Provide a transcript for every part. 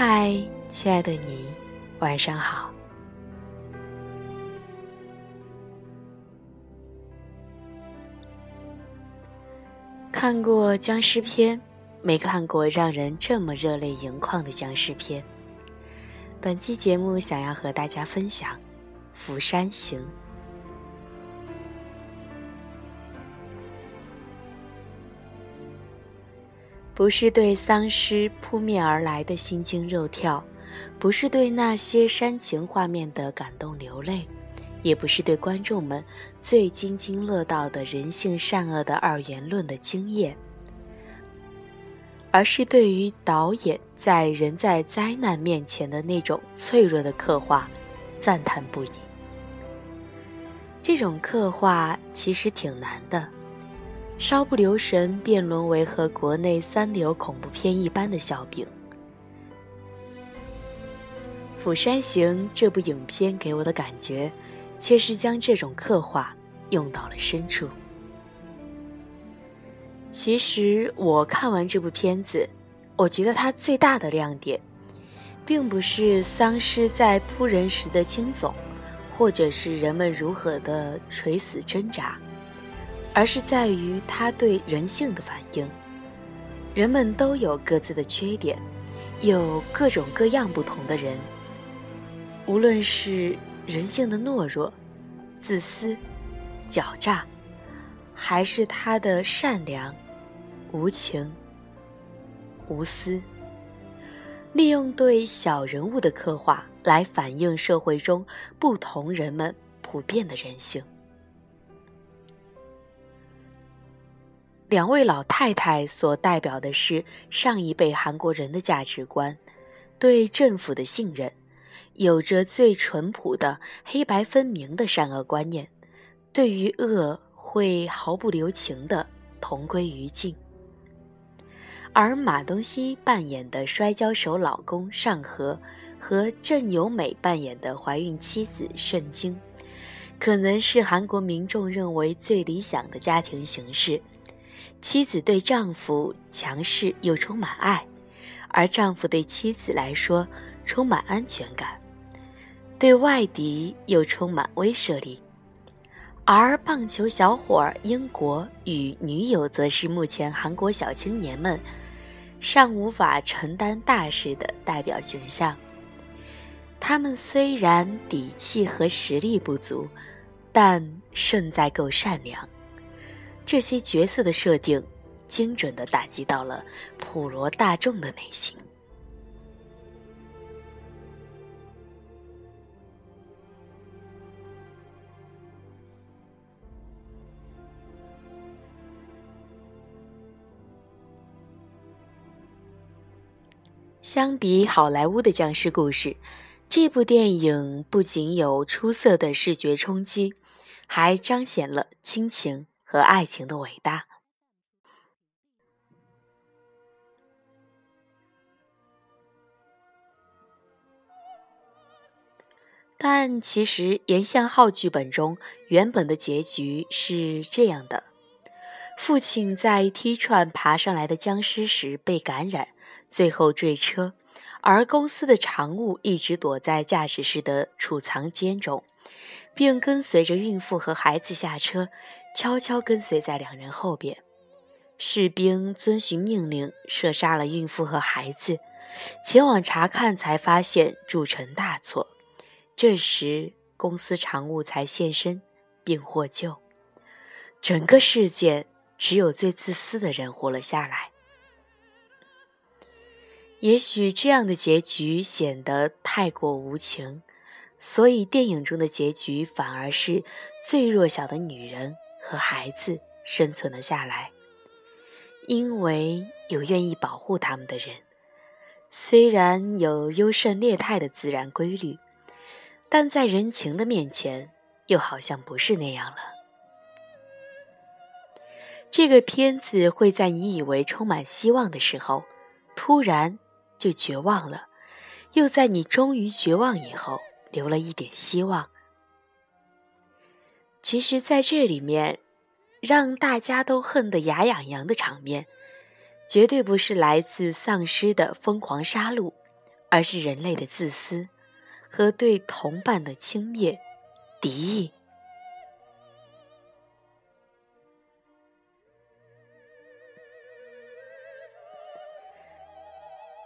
嗨，亲爱的你，晚上好。看过僵尸片，没看过让人这么热泪盈眶的僵尸片。本期节目想要和大家分享《釜山行》。不是对丧尸扑面而来的心惊肉跳，不是对那些煽情画面的感动流泪，也不是对观众们最津津乐道的人性善恶的二元论的惊艳，而是对于导演在人在灾难面前的那种脆弱的刻画，赞叹不已。这种刻画其实挺难的。稍不留神，便沦为和国内三流恐怖片一般的笑柄。《釜山行》这部影片给我的感觉，却是将这种刻画用到了深处。其实我看完这部片子，我觉得它最大的亮点，并不是丧尸在扑人时的惊悚，或者是人们如何的垂死挣扎。而是在于他对人性的反应。人们都有各自的缺点，有各种各样不同的人。无论是人性的懦弱、自私、狡诈，还是他的善良、无情、无私，利用对小人物的刻画来反映社会中不同人们普遍的人性。两位老太太所代表的是上一辈韩国人的价值观，对政府的信任，有着最淳朴的黑白分明的善恶观念，对于恶会毫不留情的同归于尽。而马东锡扮演的摔跤手老公尚和和郑有美扮演的怀孕妻子盛京，可能是韩国民众认为最理想的家庭形式。妻子对丈夫强势又充满爱，而丈夫对妻子来说充满安全感，对外敌又充满威慑力。而棒球小伙英国与女友则是目前韩国小青年们尚无法承担大事的代表形象。他们虽然底气和实力不足，但胜在够善良。这些角色的设定，精准的打击到了普罗大众的内心。相比好莱坞的僵尸故事，这部电影不仅有出色的视觉冲击，还彰显了亲情。和爱情的伟大，但其实严相浩剧本中原本的结局是这样的：父亲在踢串爬上来的僵尸时被感染，最后坠车，而公司的常务一直躲在驾驶室的储藏间中，并跟随着孕妇和孩子下车。悄悄跟随在两人后边，士兵遵循命令射杀了孕妇和孩子，前往查看才发现铸成大错。这时公司常务才现身并获救。整个事件只有最自私的人活了下来。也许这样的结局显得太过无情，所以电影中的结局反而是最弱小的女人。和孩子生存了下来，因为有愿意保护他们的人。虽然有优胜劣汰的自然规律，但在人情的面前，又好像不是那样了。这个片子会在你以为充满希望的时候，突然就绝望了；又在你终于绝望以后，留了一点希望。其实，在这里面，让大家都恨得牙痒痒的场面，绝对不是来自丧尸的疯狂杀戮，而是人类的自私和对同伴的轻蔑、敌意。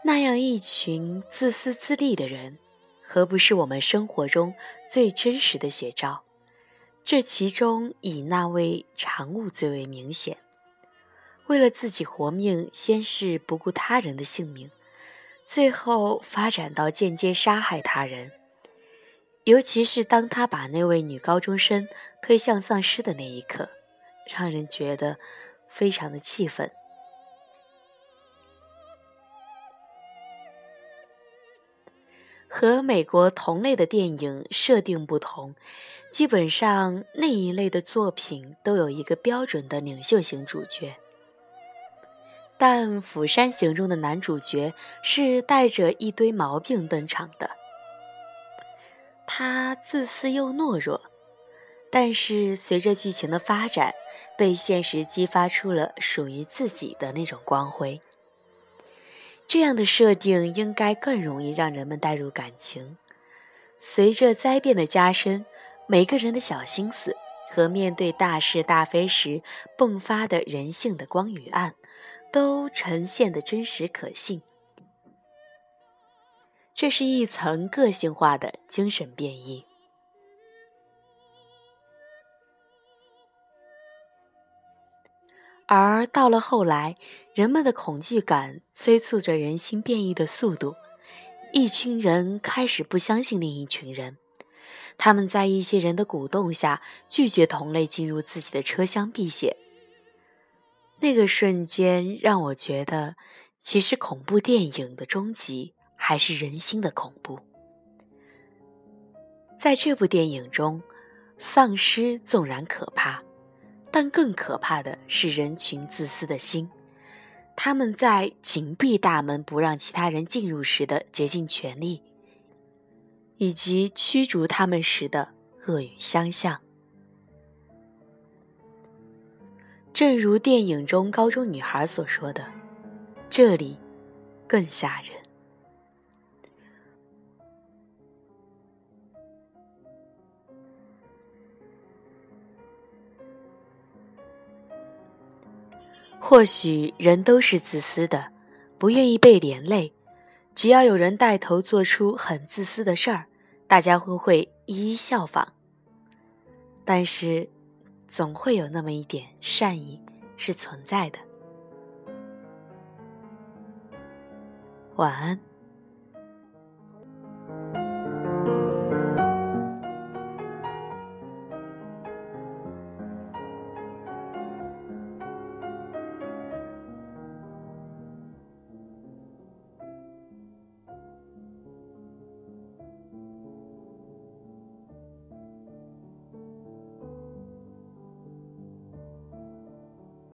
那样一群自私自利的人，何不是我们生活中最真实的写照？这其中以那位常务最为明显。为了自己活命，先是不顾他人的性命，最后发展到间接杀害他人。尤其是当他把那位女高中生推向丧尸的那一刻，让人觉得非常的气愤。和美国同类的电影设定不同，基本上那一类的作品都有一个标准的领袖型主角。但《釜山行》中的男主角是带着一堆毛病登场的，他自私又懦弱，但是随着剧情的发展，被现实激发出了属于自己的那种光辉。这样的设定应该更容易让人们带入感情。随着灾变的加深，每个人的小心思和面对大是大非时迸发的人性的光与暗，都呈现的真实可信。这是一层个性化的精神变异。而到了后来，人们的恐惧感催促着人心变异的速度，一群人开始不相信另一群人，他们在一些人的鼓动下拒绝同类进入自己的车厢避险。那个瞬间让我觉得，其实恐怖电影的终极还是人心的恐怖。在这部电影中，丧尸纵然可怕。但更可怕的是人群自私的心，他们在紧闭大门不让其他人进入时的竭尽全力，以及驱逐他们时的恶语相向。正如电影中高中女孩所说的：“这里更吓人。”或许人都是自私的，不愿意被连累。只要有人带头做出很自私的事儿，大家会会一一效仿。但是，总会有那么一点善意是存在的。晚安。